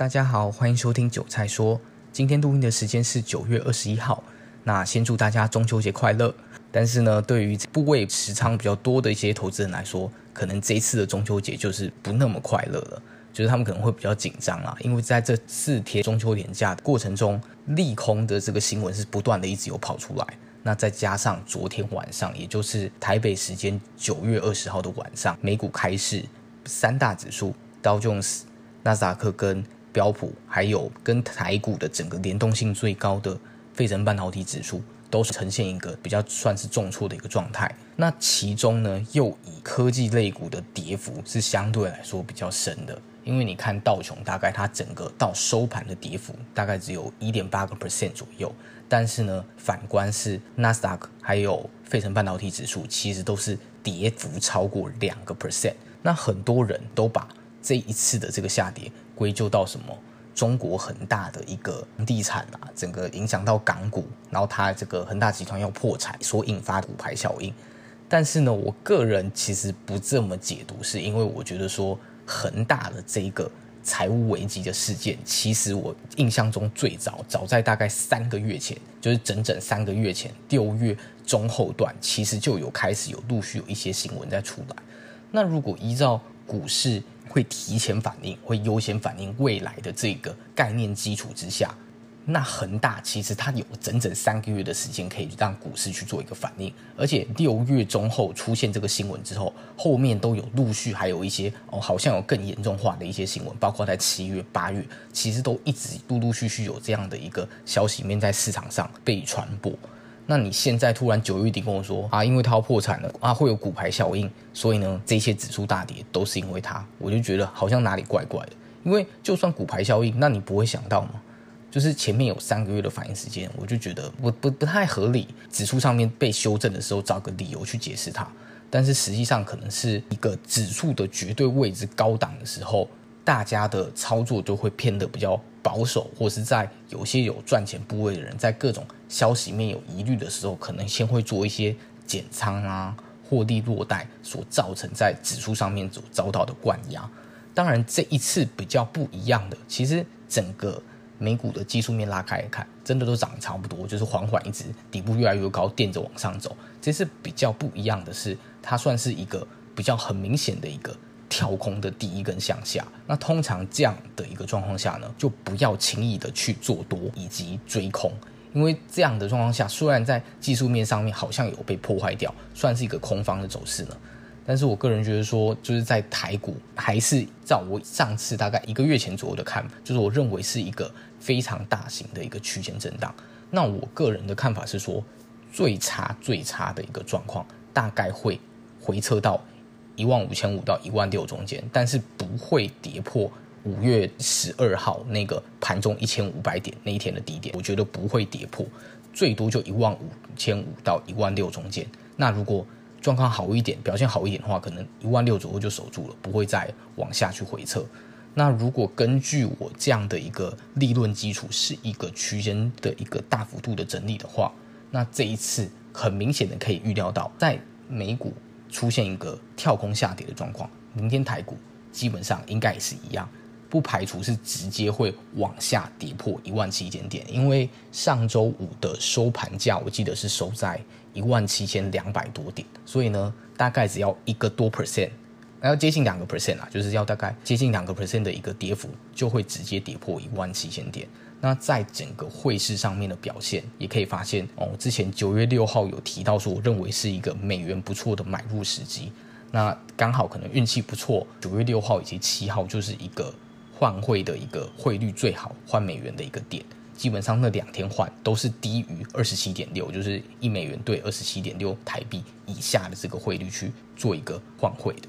大家好，欢迎收听韭菜说。今天录音的时间是九月二十一号。那先祝大家中秋节快乐。但是呢，对于部位持仓比较多的一些投资人来说，可能这一次的中秋节就是不那么快乐了。就是他们可能会比较紧张啊，因为在这四天中秋连假的过程中，利空的这个新闻是不断的一直有跑出来。那再加上昨天晚上，也就是台北时间九月二十号的晚上，美股开市，三大指数道琼斯、纳斯达克跟标普，还有跟台股的整个联动性最高的费城半导体指数，都是呈现一个比较算是重挫的一个状态。那其中呢，又以科技类股的跌幅是相对来说比较深的。因为你看道琼，大概它整个到收盘的跌幅大概只有一点八个 percent 左右，但是呢，反观是纳斯达克还有费城半导体指数，其实都是跌幅超过两个 percent。那很多人都把这一次的这个下跌归咎到什么？中国恒大的一个地产啊，整个影响到港股，然后它这个恒大集团要破产所引发的骨牌效应。但是呢，我个人其实不这么解读，是因为我觉得说。恒大的这一个财务危机的事件，其实我印象中最早早在大概三个月前，就是整整三个月前，六月中后段，其实就有开始有陆续有一些新闻在出来。那如果依照股市会提前反应，会优先反应未来的这个概念基础之下。那恒大其实它有整整三个月的时间可以让股市去做一个反应，而且六月中后出现这个新闻之后，后面都有陆续还有一些哦，好像有更严重化的一些新闻，包括在七月、八月，其实都一直陆陆续续有这样的一个消息面在市场上被传播。那你现在突然九月底跟我说啊，因为它要破产了啊，会有骨牌效应，所以呢，这些指数大跌都是因为它，我就觉得好像哪里怪怪的。因为就算骨牌效应，那你不会想到吗？就是前面有三个月的反应时间，我就觉得不不不太合理。指数上面被修正的时候，找个理由去解释它，但是实际上可能是一个指数的绝对位置高档的时候，大家的操作就会偏得比较保守，或是在有些有赚钱部位的人，在各种消息面有疑虑的时候，可能先会做一些减仓啊，获利落袋，所造成在指数上面所遭到的灌压。当然，这一次比较不一样的，其实整个。美股的技术面拉开一看，真的都涨差不多，就是缓缓一直底部越来越高，垫着往上走。这是比较不一样的是，它算是一个比较很明显的一个跳空的第一根向下。那通常这样的一个状况下呢，就不要轻易的去做多以及追空，因为这样的状况下，虽然在技术面上面好像有被破坏掉，算是一个空方的走势呢。但是我个人觉得说，就是在台股还是照我上次大概一个月前左右的看，就是我认为是一个非常大型的一个区间震荡。那我个人的看法是说，最差最差的一个状况大概会回测到一万五千五到一万六中间，但是不会跌破五月十二号那个盘中一千五百点那一天的低点，我觉得不会跌破，最多就一万五千五到一万六中间。那如果状况好一点，表现好一点的话，可能一万六左右就守住了，不会再往下去回撤。那如果根据我这样的一个利润基础是一个区间的一个大幅度的整理的话，那这一次很明显的可以预料到，在美股出现一个跳空下跌的状况，明天台股基本上应该也是一样，不排除是直接会往下跌破一万七千点，因为上周五的收盘价我记得是收在。一万七千两百多点，所以呢，大概只要一个多 percent，要接近两个 percent 啊，就是要大概接近两个 percent 的一个跌幅，就会直接跌破一万七千点。那在整个汇市上面的表现，也可以发现哦，之前九月六号有提到说，我认为是一个美元不错的买入时机。那刚好可能运气不错，九月六号以及七号就是一个换汇的一个汇率最好换美元的一个点。基本上那两天换都是低于二十七点六，就是一美元兑二十七点六台币以下的这个汇率去做一个换汇的。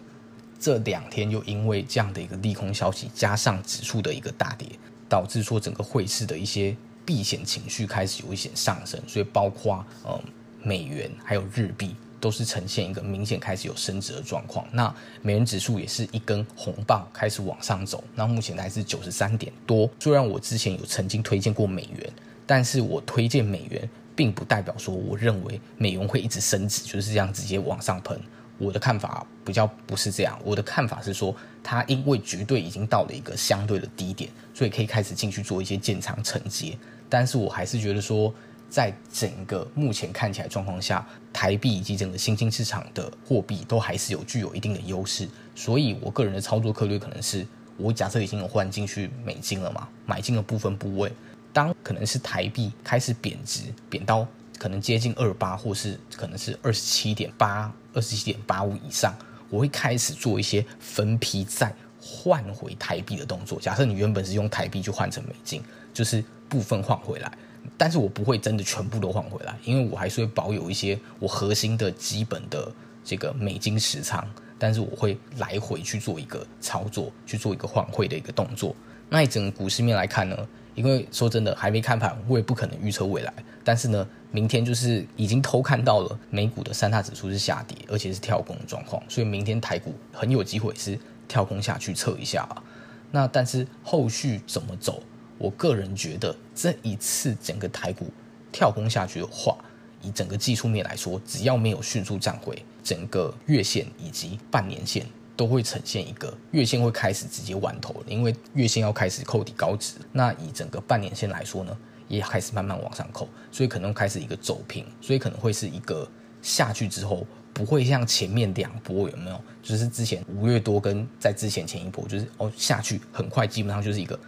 这两天又因为这样的一个利空消息，加上指数的一个大跌，导致说整个汇市的一些避险情绪开始有一些上升，所以包括呃美元还有日币。都是呈现一个明显开始有升值的状况，那美元指数也是一根红棒开始往上走，那目前还是九十三点多。虽然我之前有曾经推荐过美元，但是我推荐美元并不代表说我认为美元会一直升值，就是这样直接往上喷。我的看法比较不是这样，我的看法是说，它因为绝对已经到了一个相对的低点，所以可以开始进去做一些建仓承接。但是我还是觉得说，在整个目前看起来状况下，台币以及整个新兴市场的货币都还是有具有一定的优势。所以我个人的操作策略可能是，我假设已经有换进去美金了嘛，买进了部分部位，当可能是台币开始贬值，贬到。可能接近二八，或是可能是二十七点八、二十七点八五以上，我会开始做一些分批再换回台币的动作。假设你原本是用台币去换成美金，就是部分换回来，但是我不会真的全部都换回来，因为我还是会保有一些我核心的基本的这个美金持仓，但是我会来回去做一个操作，去做一个换汇的一个动作。那以整个股市面来看呢？因为说真的，还没看盘，我也不可能预测未来。但是呢，明天就是已经偷看到了美股的三大指数是下跌，而且是跳空的状况，所以明天台股很有机会是跳空下去测一下啊。那但是后续怎么走？我个人觉得这一次整个台股跳空下去的话，以整个技术面来说，只要没有迅速站回整个月线以及半年线。都会呈现一个月线会开始直接完头，因为月线要开始扣底高值。那以整个半年线来说呢，也开始慢慢往上扣，所以可能开始一个走平，所以可能会是一个下去之后不会像前面两波有没有？就是之前五月多跟在之前前一波，就是哦下去很快，基本上就是一个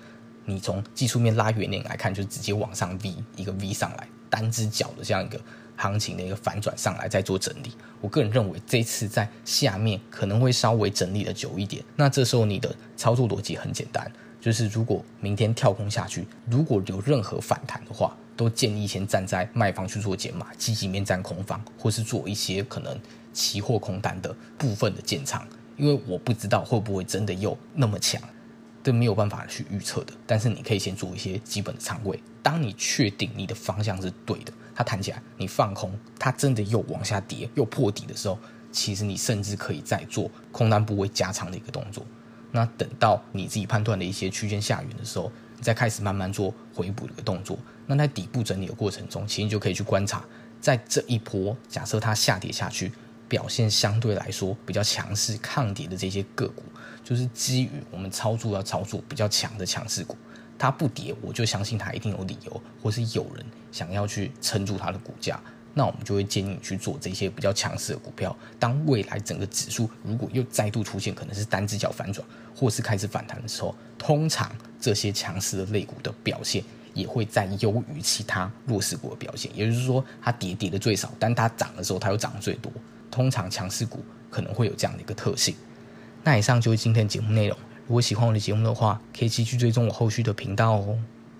你从技术面拉远点来看，就直接往上 V 一个 V 上来，单只脚的这样一个。行情的一个反转上来再做整理，我个人认为这次在下面可能会稍微整理的久一点。那这时候你的操作逻辑很简单，就是如果明天跳空下去，如果有任何反弹的话，都建议先站在卖方去做减码，积极面占空方，或是做一些可能期货空单的部分的建仓，因为我不知道会不会真的又那么强，这没有办法去预测的。但是你可以先做一些基本的仓位，当你确定你的方向是对的。它弹起来，你放空，它真的又往下跌，又破底的时候，其实你甚至可以再做空单部位加长的一个动作。那等到你自己判断的一些区间下缘的时候，你再开始慢慢做回补的一个动作。那在底部整理的过程中，其实你就可以去观察，在这一波假设它下跌下去，表现相对来说比较强势、抗跌的这些个股，就是基于我们操作要操作比较强的强势股。它不跌，我就相信它一定有理由，或是有人想要去撑住它的股价，那我们就会建议你去做这些比较强势的股票。当未来整个指数如果又再度出现可能是单只脚反转，或是开始反弹的时候，通常这些强势的类股的表现也会再优于其他弱势股的表现。也就是说，它跌跌的最少，但它涨的时候它又涨得最多。通常强势股可能会有这样的一个特性。那以上就是今天节目内容。如果喜欢我的节目的话，可以继续追踪我后续的频道哦。